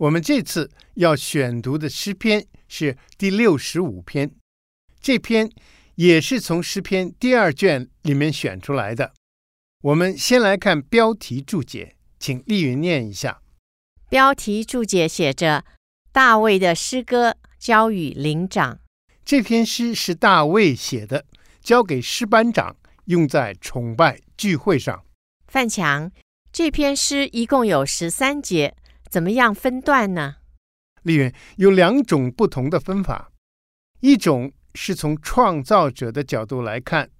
我们这次要选读的诗篇是第六十五篇，这篇也是从诗篇第二卷里面选出来的。我们先来看标题注解，请丽云念一下。标题注解写着：“大卫的诗歌交与灵长。”这篇诗是大卫写的，交给诗班长用在崇拜聚会上。范强，这篇诗一共有十三节。怎么样分段呢？丽云有两种不同的分法，一种是从创造者的角度来看，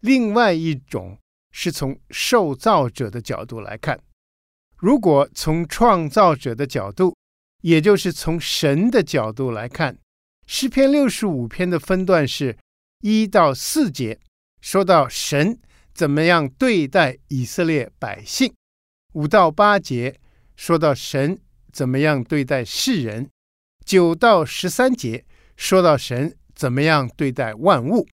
另外一种是从受造者的角度来看。如果从创造者的角度，也就是从神的角度来看，诗篇六十五篇的分段是一到四节，说到神怎么样对待以色列百姓；五到八节。说到神怎么样对待世人，九到十三节说到神怎么样对待万物。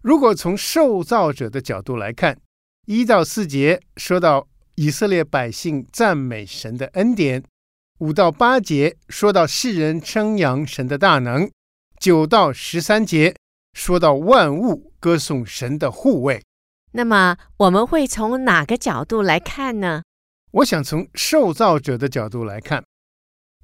如果从受造者的角度来看，一到四节说到以色列百姓赞美神的恩典，五到八节说到世人称扬神的大能，九到十三节说到万物歌颂神的护卫。那么我们会从哪个角度来看呢？我想从受造者的角度来看，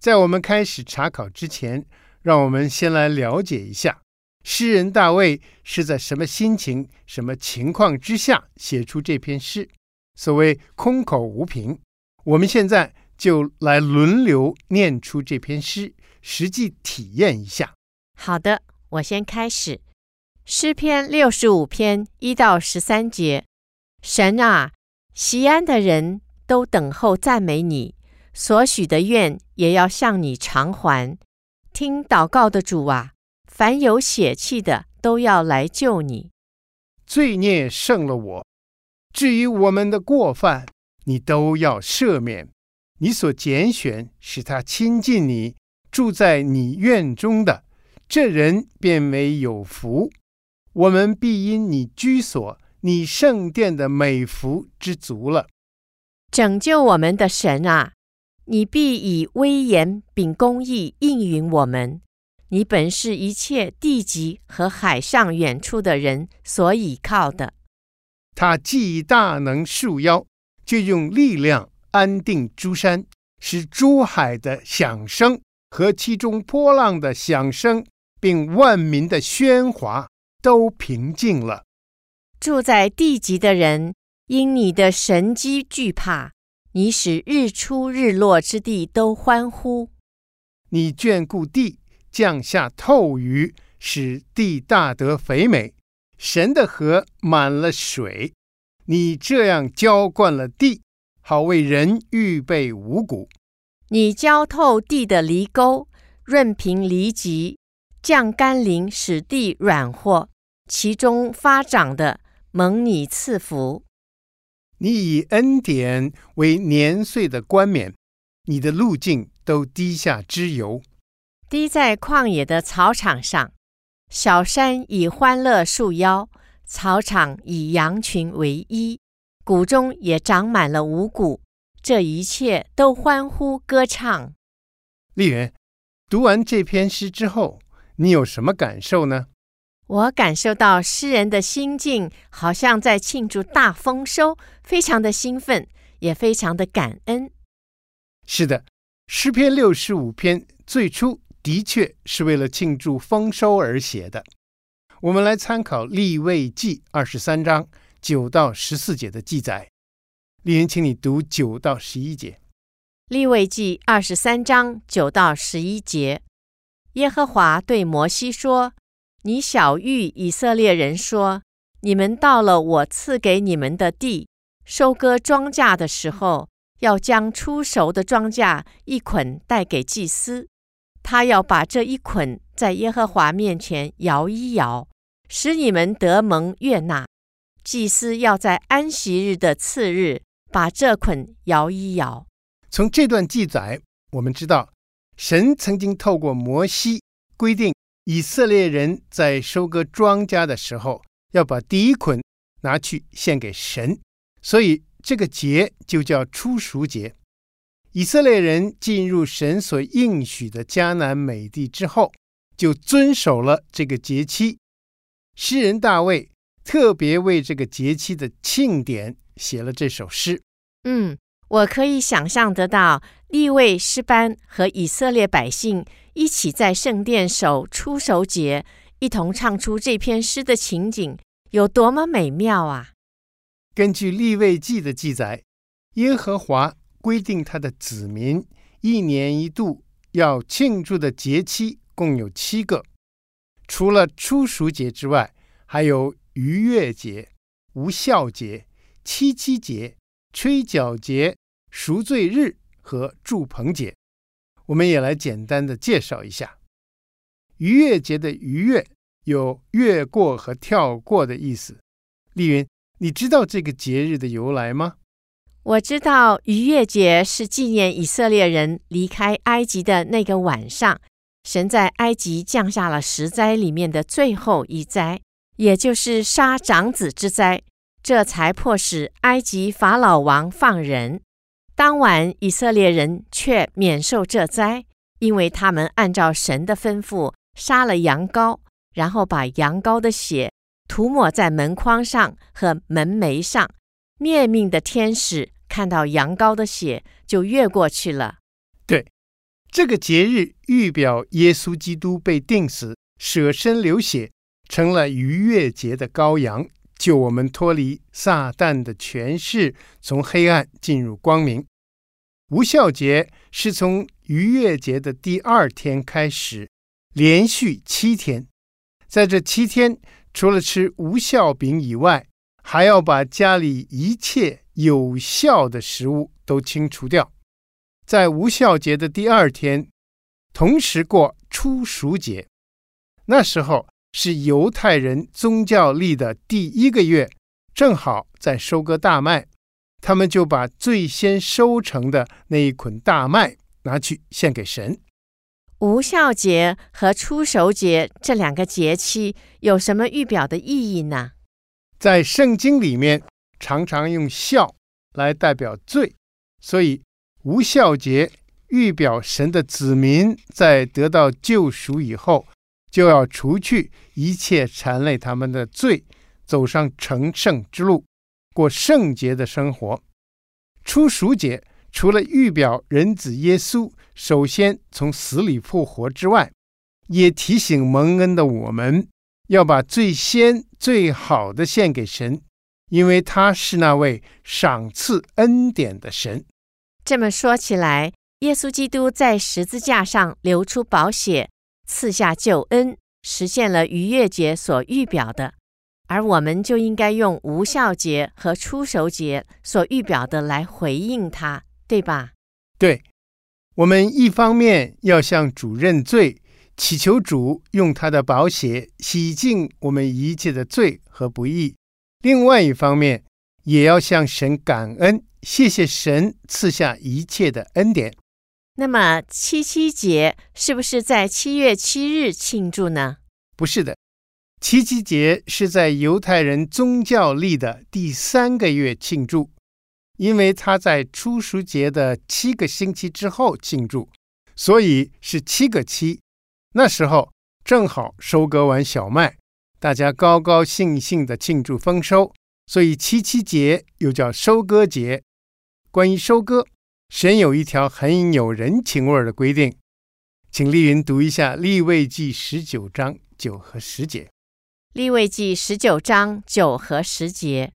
在我们开始查考之前，让我们先来了解一下诗人大卫是在什么心情、什么情况之下写出这篇诗。所谓空口无凭，我们现在就来轮流念出这篇诗，实际体验一下。好的，我先开始。诗篇六十五篇一到十三节：神啊，西安的人。都等候赞美你，所许的愿也要向你偿还。听祷告的主啊，凡有血气的都要来救你。罪孽胜了我，至于我们的过犯，你都要赦免。你所拣选使他亲近你，住在你院中的这人便为有福。我们必因你居所、你圣殿的美福知足了。拯救我们的神啊，你必以威严秉公义应允我们。你本是一切地极和海上远处的人所倚靠的。他既大能束腰，就用力量安定诸山，使诸海的响声和其中波浪的响声，并万民的喧哗都平静了。住在地极的人。因你的神机惧怕，你使日出日落之地都欢呼。你眷顾地，降下透雨，使地大得肥美。神的河满了水，你这样浇灌了地，好为人预备五谷。你浇透地的犁沟，润平犁脊，降甘霖，使地软和，其中发长的蒙你赐福。你以恩典为年岁的冠冕，你的路径都滴下脂油，滴在旷野的草场上。小山以欢乐束腰，草场以羊群为衣，谷中也长满了五谷。这一切都欢呼歌唱。丽媛，读完这篇诗之后，你有什么感受呢？我感受到诗人的心境，好像在庆祝大丰收，非常的兴奋，也非常的感恩。是的，诗篇六十五篇最初的确是为了庆祝丰收而写的。我们来参考利未记二十三章九到十四节的记载。丽云，请你读九到十一节。利未记二十三章九到十一节，耶和华对摩西说。你晓諭以色列人说：“你们到了我赐给你们的地，收割庄稼的时候，要将初熟的庄稼一捆带给祭司，他要把这一捆在耶和华面前摇一摇，使你们得蒙悦纳。祭司要在安息日的次日把这捆摇一摇。从这段记载，我们知道神曾经透过摩西规定以色列人在收割庄稼的时候，要把第一捆拿去献给神，所以这个节就叫初熟节。以色列人进入神所应许的迦南美地之后，就遵守了这个节期。诗人大卫。特别为这个节期的庆典写了这首诗。嗯，我可以想象得到，利未诗班和以色列百姓一起在圣殿守初熟节，一同唱出这篇诗的情景有多么美妙啊！根据利未记的记载，耶和华规定他的子民一年一度要庆祝的节期共有七个，除了初熟节之外，还有。逾越节、无酵节、七七节、吹角节、赎罪日和祝棚节，我们也来简单的介绍一下。逾越节的逾越有越过和跳过的意思。丽云，你知道这个节日的由来吗？我知道逾越节是纪念以色列人离开埃及的那个晚上，神在埃及降下了十灾里面的最后一灾。也就是杀长子之灾，这才迫使埃及法老王放人。当晚，以色列人却免受这灾，因为他们按照神的吩咐杀了羊羔，然后把羊羔的血涂抹在门框上和门楣上。灭命的天使看到羊羔的血，就越过去了。对，这个节日预表耶稣基督被钉死，舍身流血。成了逾越节的羔羊，救我们脱离撒旦的权势，从黑暗进入光明。无效节是从逾越节的第二天开始，连续七天。在这七天，除了吃无效饼以外，还要把家里一切有效的食物都清除掉。在无效节的第二天，同时过初熟节，那时候。是犹太人宗教历的第一个月，正好在收割大麦，他们就把最先收成的那一捆大麦拿去献给神。无孝节和出熟节这两个节期有什么预表的意义呢？在圣经里面，常常用孝来代表罪，所以无孝节预表神的子民在得到救赎以后。就要除去一切缠累他们的罪，走上成圣之路，过圣洁的生活。初熟节除了预表人子耶稣首先从死里复活之外，也提醒蒙恩的我们要把最先最好的献给神，因为他是那位赏赐恩典的神。这么说起来，耶稣基督在十字架上流出宝血。赐下救恩，实现了逾越节所预表的，而我们就应该用无效节和出手节所预表的来回应他，对吧？对，我们一方面要向主认罪，祈求主用他的宝血洗净我们一切的罪和不义；另外一方面，也要向神感恩，谢谢神赐下一切的恩典。那么七七节是不是在七月七日庆祝呢？不是的，七七节是在犹太人宗教历的第三个月庆祝，因为他在初熟节的七个星期之后庆祝，所以是七个七。那时候正好收割完小麦，大家高高兴兴地庆祝丰收，所以七七节又叫收割节。关于收割。神有一条很有人情味的规定，请丽云读一下《立位记》十九章九和十节。《立位记》十九章九和十节，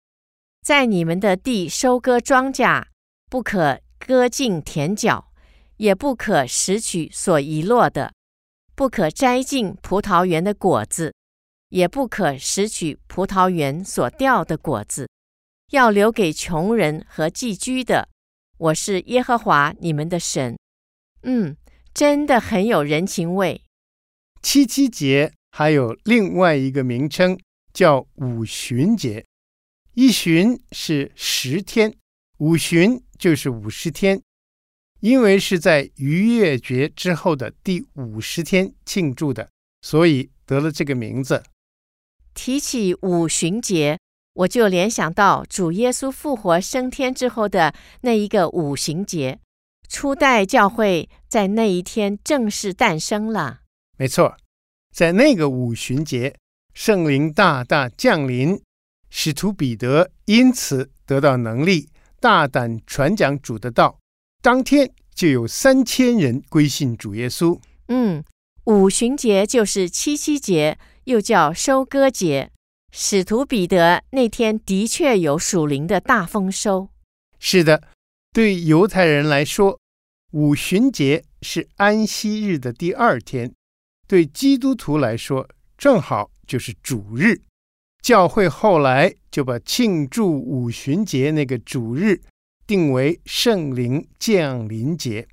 在你们的地收割庄稼，不可割尽田角，也不可拾取所遗落的，不可摘尽葡萄园的果子，也不可拾取葡萄园所掉的果子，要留给穷人和寄居的。我是耶和华你们的神。嗯，真的很有人情味。七七节还有另外一个名称，叫五旬节。一旬是十天，五旬就是五十天。因为是在逾越节之后的第五十天庆祝的，所以得了这个名字。提起五旬节，我就联想到主耶稣复活升天之后的那一个五旬节，初代教会在那一天正式诞生了。没错，在那个五旬节，圣灵大大降临，使徒彼得因此得到能力，大胆传讲主的道。当天就有三千人归信主耶稣。嗯，五旬节就是七七节，又叫收割节。使徒彼得那天的确有属灵的大丰收。是的，对犹太人来说，五旬节是安息日的第二天；对基督徒来说，正好就是主日。教会后来就把庆祝五旬节那个主日。定为圣灵降临节，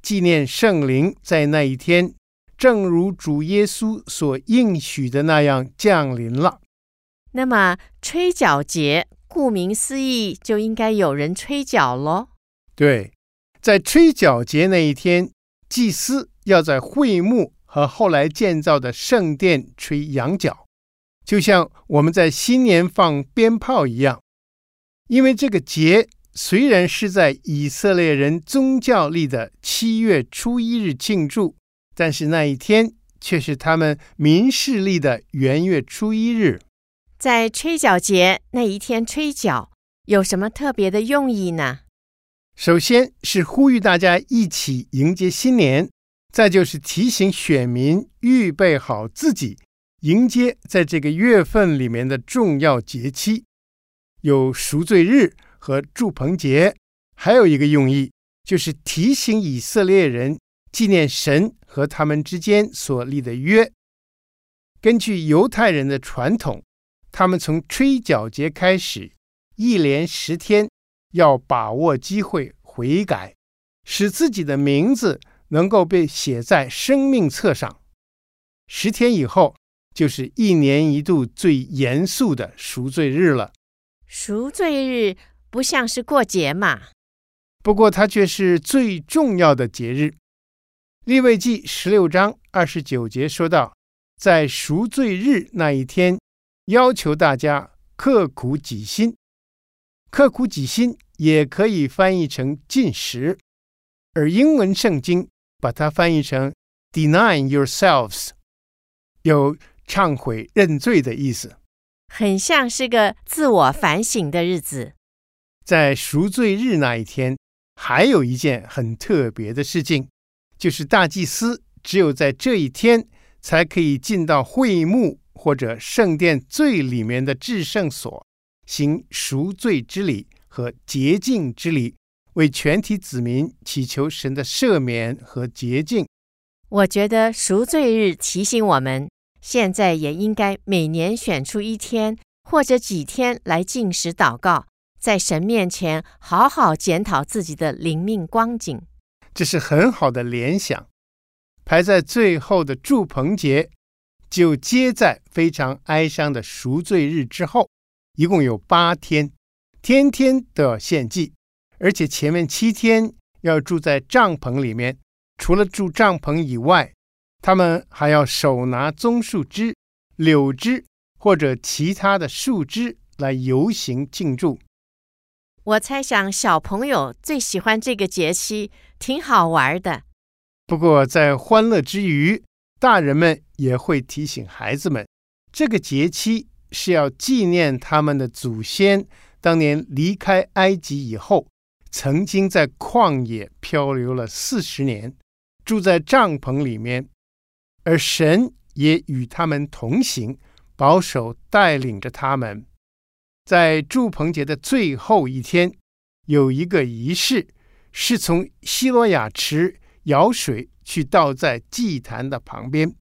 纪念圣灵在那一天，正如主耶稣所应许的那样降临了。那么吹角节，顾名思义，就应该有人吹角喽。对，在吹角节那一天，祭司要在会幕和后来建造的圣殿吹羊角，就像我们在新年放鞭炮一样，因为这个节。虽然是在以色列人宗教历的七月初一日庆祝，但是那一天却是他们民事历的元月初一日。在吹角节那一天吹角，有什么特别的用意呢？首先是呼吁大家一起迎接新年，再就是提醒选民预备好自己，迎接在这个月份里面的重要节期，有赎罪日。和祝棚节还有一个用意，就是提醒以色列人纪念神和他们之间所立的约。根据犹太人的传统，他们从吹角节开始，一连十天要把握机会悔改，使自己的名字能够被写在生命册上。十天以后，就是一年一度最严肃的赎罪日了。赎罪日。不像是过节嘛，不过它却是最重要的节日。利未记十六章二十九节说道，在赎罪日那一天，要求大家刻苦己心。刻苦己心也可以翻译成禁食，而英文圣经把它翻译成 “deny yourselves”，有忏悔认罪的意思，很像是个自我反省的日子。在赎罪日那一天，还有一件很特别的事情，就是大祭司只有在这一天才可以进到会幕或者圣殿最里面的至圣所，行赎罪之礼和洁净之礼，为全体子民祈求神的赦免和洁净。我觉得赎罪日提醒我们，现在也应该每年选出一天或者几天来进食祷告。在神面前好好检讨自己的灵命光景，这是很好的联想。排在最后的祝棚节，就接在非常哀伤的赎罪日之后，一共有八天，天天都要献祭，而且前面七天要住在帐篷里面。除了住帐篷以外，他们还要手拿棕树枝、柳枝或者其他的树枝来游行庆祝。我猜想小朋友最喜欢这个节期，挺好玩的。不过在欢乐之余，大人们也会提醒孩子们，这个节期是要纪念他们的祖先当年离开埃及以后，曾经在旷野漂流了四十年，住在帐篷里面，而神也与他们同行，保守带领着他们。在祝棚节的最后一天，有一个仪式，是从西罗亚池舀水去倒在祭坛的旁边。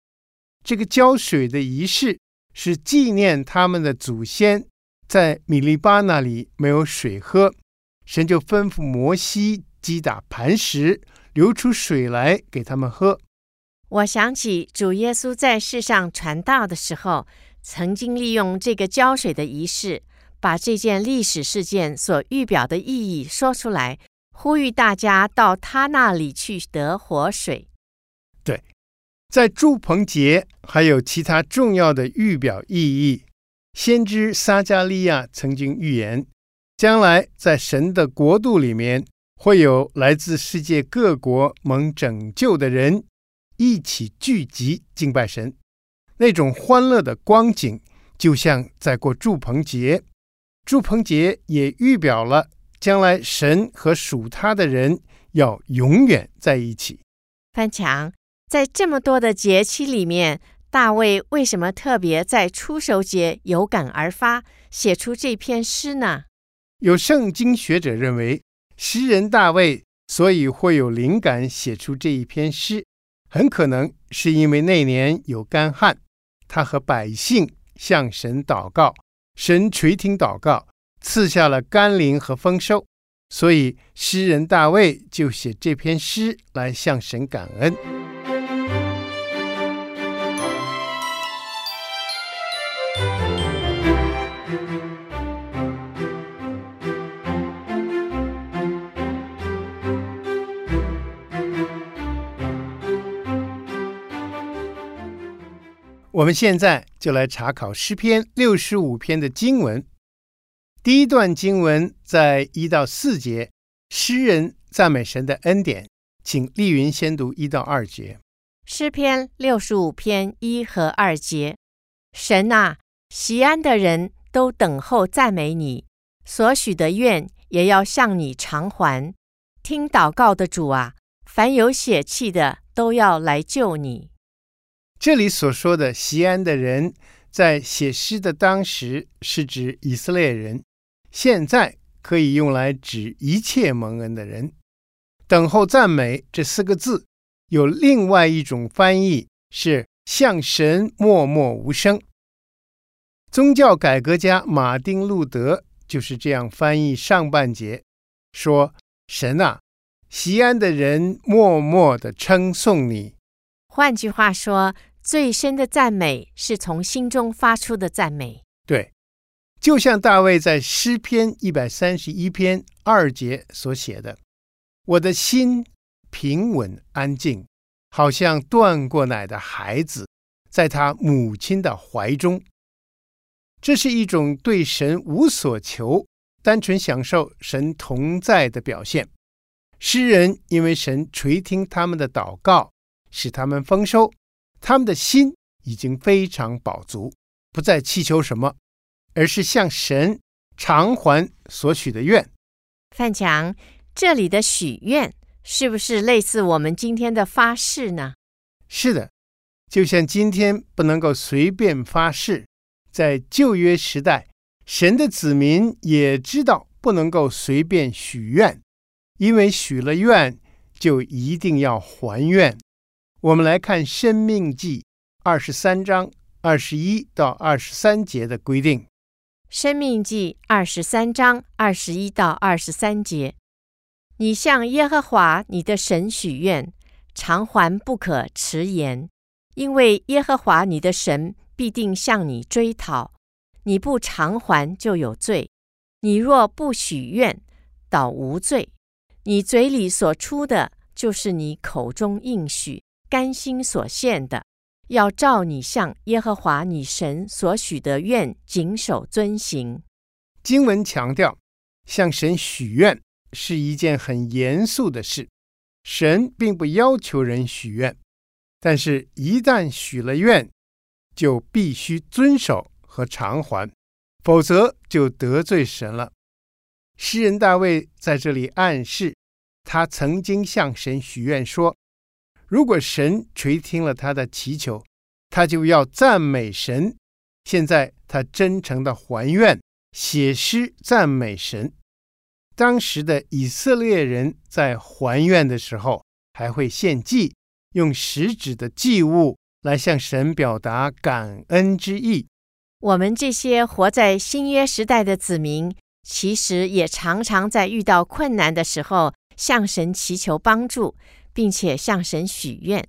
这个浇水的仪式是纪念他们的祖先在米利巴那里没有水喝，神就吩咐摩西击打磐石，流出水来给他们喝。我想起主耶稣在世上传道的时候，曾经利用这个浇水的仪式，把这件历史事件所预表的意义说出来，呼吁大家到他那里去得活水。对，在祝棚节还有其他重要的预表意义。先知撒迦利亚曾经预言，将来在神的国度里面，会有来自世界各国蒙拯救的人。一起聚集敬拜神，那种欢乐的光景，就像在过祝棚节。祝棚节也预表了将来神和属他的人要永远在一起。翻墙，在这么多的节期里面，大卫为什么特别在初熟节有感而发，写出这篇诗呢？有圣经学者认为，诗人大卫所以会有灵感写出这一篇诗。很可能是因为那年有干旱，他和百姓向神祷告，神垂听祷告，赐下了甘霖和丰收，所以诗人大卫就写这篇诗来向神感恩。我们现在就来查考诗篇六十五篇的经文。第一段经文在一到四节，诗人赞美神的恩典，请丽云先读一到二节。诗篇六十五篇一和二节：神啊，西安的人都等候赞美你，所许的愿也要向你偿还。听祷告的主啊，凡有血气的都要来救你。这里所说的西安的人，在写诗的当时是指以色列人，现在可以用来指一切蒙恩的人。等候赞美这四个字，有另外一种翻译是向神默默无声。宗教改革家马丁路德就是这样翻译上半节，说：“神啊，西安的人默默地称颂你。”换句话说。最深的赞美是从心中发出的赞美。对，就像大卫在诗篇一百三十一篇二节所写的：“我的心平稳安静，好像断过奶的孩子，在他母亲的怀中。”这是一种对神无所求、单纯享受神同在的表现。诗人因为神垂听他们的祷告，使他们丰收。他们的心已经非常饱足，不再祈求什么，而是向神偿还所许的愿。范强，这里的许愿是不是类似我们今天的发誓呢？是的，就像今天不能够随便发誓，在旧约时代，神的子民也知道不能够随便许愿，因为许了愿就一定要还愿。我们来看《生命记》二十三章二十一到二十三节的规定。《生命记》二十三章二十一到二十三节：你向耶和华你的神许愿，偿还不可迟延，因为耶和华你的神必定向你追讨。你不偿还就有罪。你若不许愿，倒无罪。你嘴里所出的，就是你口中应许。甘心所献的，要照你向耶和华你神所许的愿，谨守遵行。经文强调，向神许愿是一件很严肃的事。神并不要求人许愿，但是，一旦许了愿，就必须遵守和偿还，否则就得罪神了。诗人大卫在这里暗示，他曾经向神许愿说。如果神垂听了他的祈求，他就要赞美神。现在他真诚的还愿，写诗赞美神。当时的以色列人在还愿的时候，还会献祭，用食指的祭物来向神表达感恩之意。我们这些活在新约时代的子民，其实也常常在遇到困难的时候向神祈求帮助。并且向神许愿。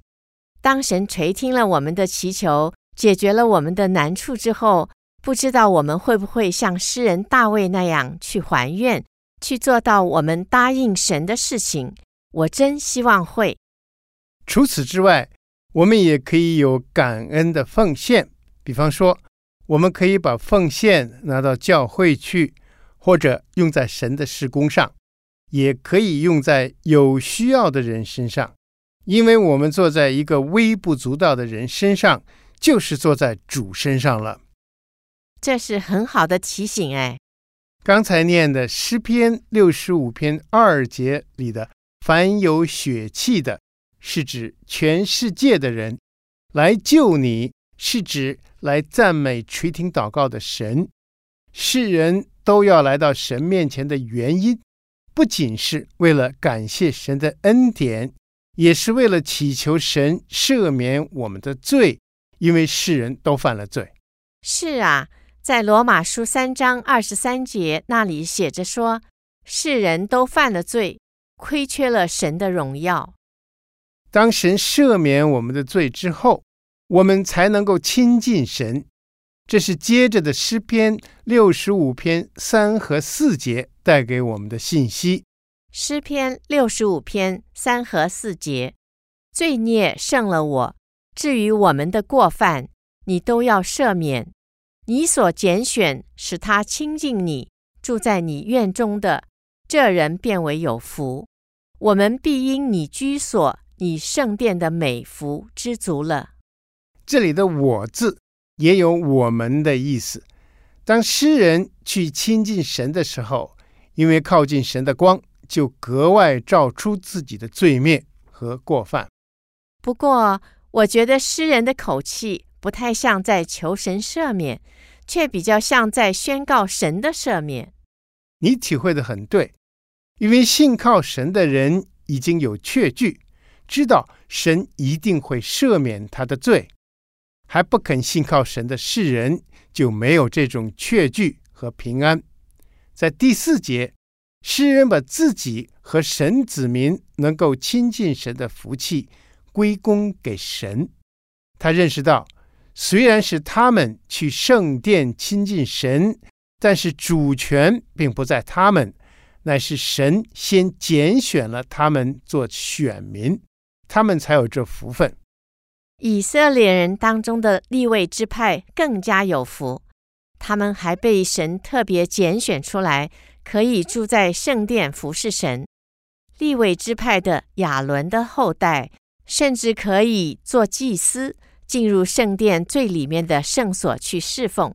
当神垂听了我们的祈求，解决了我们的难处之后，不知道我们会不会像诗人大卫那样去还愿，去做到我们答应神的事情？我真希望会。除此之外，我们也可以有感恩的奉献，比方说，我们可以把奉献拿到教会去，或者用在神的施工上，也可以用在有需要的人身上，因为我们坐在一个微不足道的人身上，就是坐在主身上了。这是很好的提醒哎。刚才念的诗篇六十五篇二节里的“凡有血气的”，是指全世界的人来救你，是指来赞美垂听祷告的神。世人都要来到神面前的原因，不仅是为了感谢神的恩典，也是为了祈求神赦免我们的罪，因为世人都犯了罪。是啊。在罗马书三章二十三节那里写着说：“世人都犯了罪，亏缺了神的荣耀。当神赦免我们的罪之后，我们才能够亲近神。”这是接着的诗篇六十五篇三和四节带给我们的信息。诗篇六十五篇三和四节：“罪孽胜了我，至于我们的过犯，你都要赦免。”你所拣选使他亲近你，住在你院中的这人便为有福。我们必因你居所、你圣殿的美福知足了。这里的“我”字也有我们的意思。当诗人去亲近神的时候，因为靠近神的光，就格外照出自己的罪孽和过犯。不过，我觉得诗人的口气。不太像在求神赦免，却比较像在宣告神的赦免。你体会的很对，因为信靠神的人已经有确据，知道神一定会赦免他的罪；还不肯信靠神的世人，就没有这种确据和平安。在第四节，诗人把自己和神子民能够亲近神的福气归功给神，他认识到。虽然是他们去圣殿亲近神，但是主权并不在他们，乃是神先拣选了他们做选民，他们才有这福分。以色列人当中的立位之派更加有福，他们还被神特别拣选出来，可以住在圣殿服侍神。立位之派的亚伦的后代，甚至可以做祭司。进入圣殿最里面的圣所去侍奉，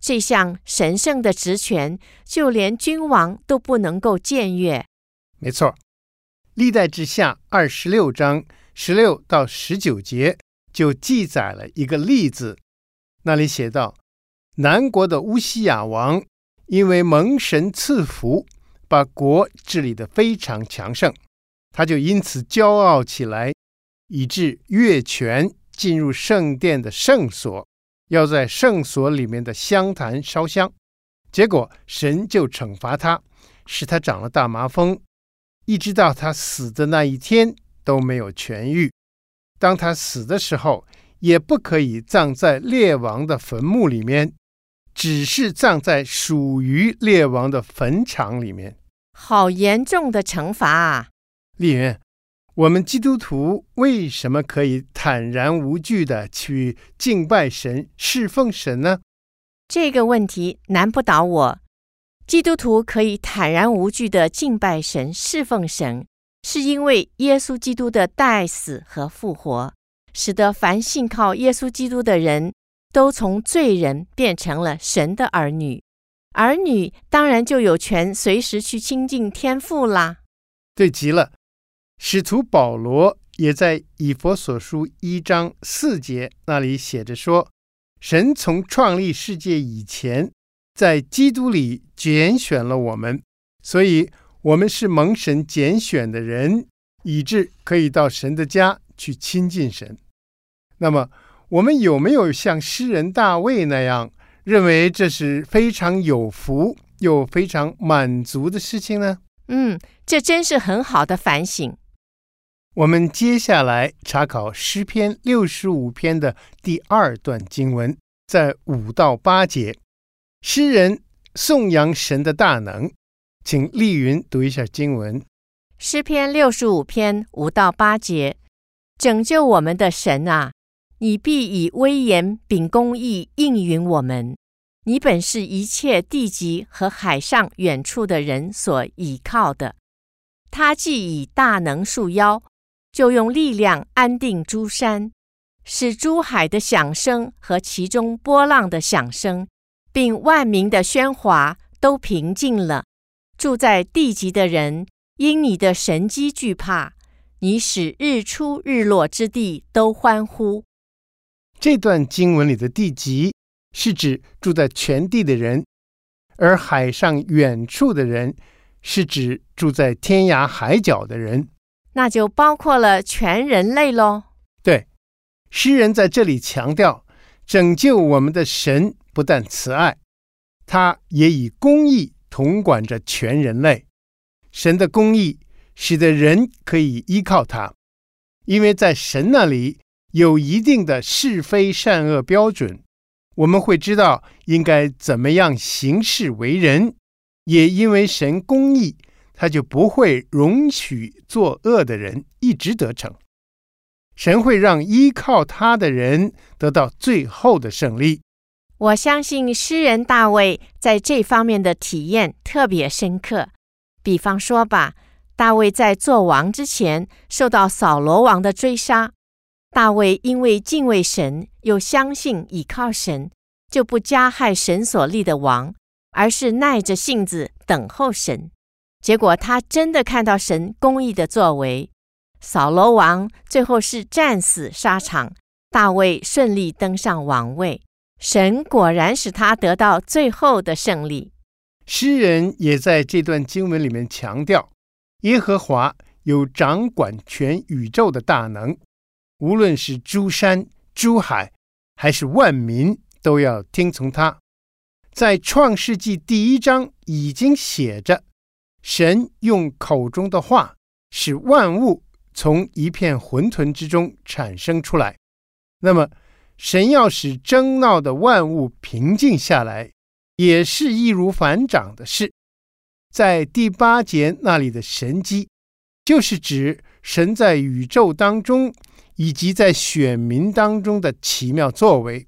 这项神圣的职权，就连君王都不能够僭越。没错，历代志下二十六章十六到十九节就记载了一个例子，那里写道：南国的乌西雅王因为蒙神赐福，把国治理得非常强盛，他就因此骄傲起来，以致越权。进入圣殿的圣所，要在圣所里面的香坛烧香，结果神就惩罚他，使他长了大麻风，一直到他死的那一天都没有痊愈。当他死的时候，也不可以葬在列王的坟墓里面，只是葬在属于列王的坟场里面。好严重的惩罚啊！丽云。我们基督徒为什么可以坦然无惧地去敬拜神、侍奉神呢？这个问题难不倒我。基督徒可以坦然无惧地敬拜神、侍奉神，是因为耶稣基督的代死和复活，使得凡信靠耶稣基督的人都从罪人变成了神的儿女。儿女当然就有权随时去亲近天父啦。对极了。使徒保罗也在以弗所书一章四节那里写着说：“神从创立世界以前，在基督里拣选了我们，所以我们是蒙神拣选的人，以致可以到神的家去亲近神。”那么，我们有没有像诗人大卫那样，认为这是非常有福又非常满足的事情呢？嗯，这真是很好的反省。我们接下来查考诗篇六十五篇的第二段经文，在五到八节，诗人颂扬神的大能，请丽云读一下经文。诗篇六十五篇五到八节，拯救我们的神啊，你必以威严秉公义应允我们。你本是一切地极和海上远处的人所倚靠的。他既以大能束腰。就用力量安定诸山，使诸海的响声和其中波浪的响声，并万民的喧哗都平静了。住在地极的人因你的神机惧怕，你使日出日落之地都欢呼。这段经文里的地极是指住在全地的人，而海上远处的人是指住在天涯海角的人。那就包括了全人类喽。对，诗人在这里强调，拯救我们的神不但慈爱，他也以公义统管着全人类。神的公义使得人可以依靠他，因为在神那里有一定的是非善恶标准，我们会知道应该怎么样行事为人。也因为神公义。他就不会容许作恶的人一直得逞，神会让依靠他的人得到最后的胜利。我相信诗人大卫在这方面的体验特别深刻。比方说吧，大卫在做王之前受到扫罗王的追杀，大卫因为敬畏神，又相信倚靠神，就不加害神所立的王，而是耐着性子等候神。结果他真的看到神公义的作为，扫罗王最后是战死沙场，大卫顺利登上王位，神果然使他得到最后的胜利。诗人也在这段经文里面强调，耶和华有掌管全宇宙的大能，无论是诸山、诸海，还是万民，都要听从他。在创世纪第一章已经写着。神用口中的话，使万物从一片混沌之中产生出来。那么，神要使争闹的万物平静下来，也是易如反掌的事。在第八节那里的神迹，就是指神在宇宙当中以及在选民当中的奇妙作为。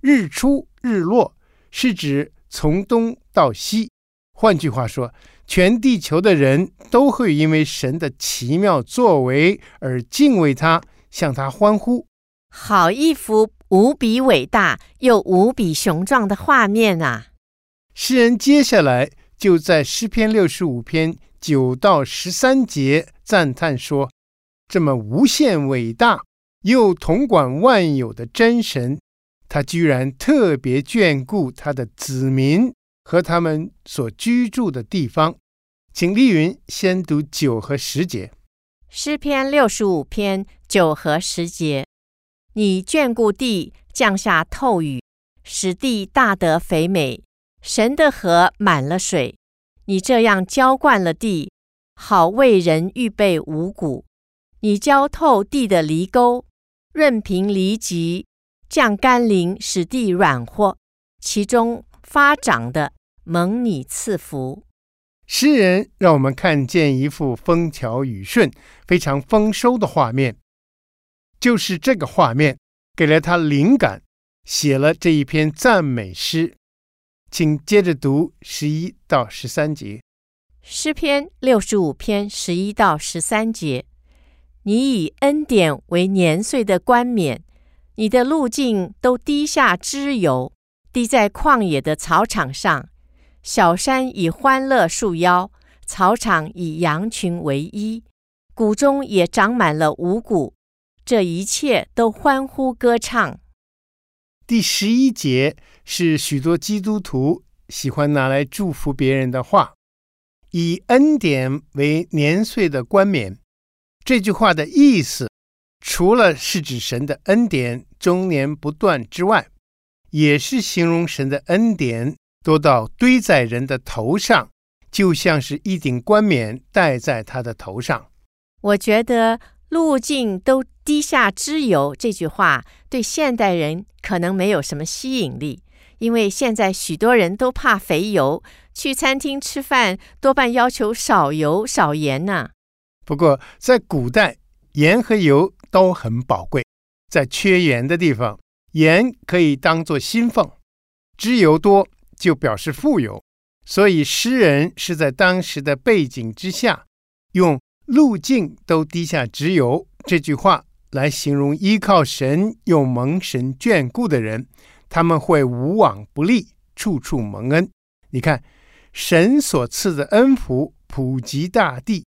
日出日落是指从东到西，换句话说。全地球的人都会因为神的奇妙作为而敬畏他，向他欢呼。好一幅无比伟大又无比雄壮的画面啊！诗人接下来就在诗篇六十五篇九到十三节赞叹说：“这么无限伟大又统管万有的真神，他居然特别眷顾他的子民。”和他们所居住的地方，请丽云先读九和十节。诗篇六十五篇九和十节：你眷顾地，降下透雨，使地大得肥美。神的河满了水，你这样浇灌了地，好为人预备五谷。你浇透地的犁沟，润平犁脊，降甘霖，使地软和，其中发长的。蒙你赐福，诗人让我们看见一幅风调雨顺、非常丰收的画面。就是这个画面给了他灵感，写了这一篇赞美诗。请接着读十一到十三节。诗篇六十五篇十一到十三节：你以恩典为年岁的冠冕，你的路径都滴下脂油，滴在旷野的草场上。小山以欢乐束腰，草场以羊群为衣，谷中也长满了五谷，这一切都欢呼歌唱。第十一节是许多基督徒喜欢拿来祝福别人的话，以恩典为年岁的冠冕。这句话的意思，除了是指神的恩典终年不断之外，也是形容神的恩典。多到堆在人的头上，就像是一顶冠冕戴在他的头上。我觉得路径都滴下脂油这句话对现代人可能没有什么吸引力，因为现在许多人都怕肥油，去餐厅吃饭多半要求少油少盐呢。不过在古代，盐和油都很宝贵，在缺盐的地方，盐可以当作薪俸，脂油多就表示富有，所以诗人是在当时的背景之下用。路径都滴下脂油，这句话来形容依靠神又蒙神眷顾的人，他们会无往不利，处处蒙恩。你看，神所赐的恩福普及大地，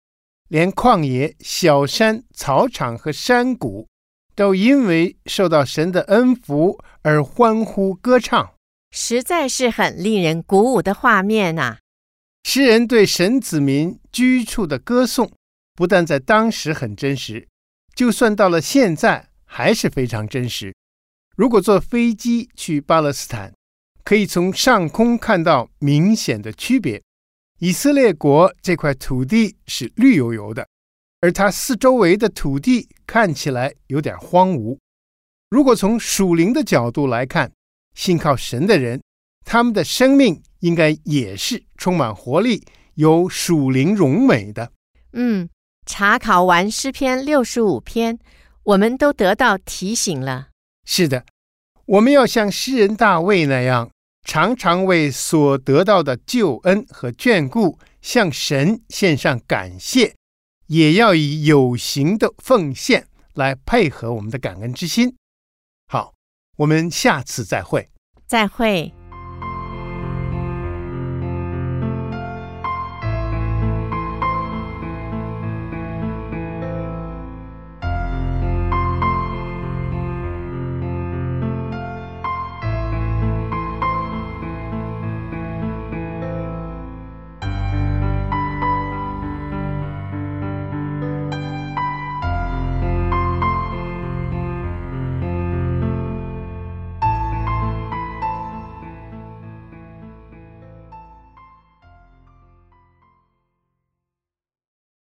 连旷野、小山、草场和山谷，都因为受到神的恩福而欢呼歌唱，实在是很令人鼓舞的画面呐、啊！诗人对神子民居处的歌颂。不但在当时很真实，就算到了现在还是非常真实。如果坐飞机去巴勒斯坦，可以从上空看到明显的区别。以色列国这块土地是绿油油的，而它四周围的土地看起来有点荒芜。如果从属灵的角度来看，信靠神的人，他们的生命应该也是充满活力、有属灵荣美的。嗯。查考完诗篇六十五篇，我们都得到提醒了。是的，我们要像诗人大卫那样，常常为所得到的救恩和眷顾向神献上感谢，也要以有形的奉献来配合我们的感恩之心。好，我们下次再会。再会。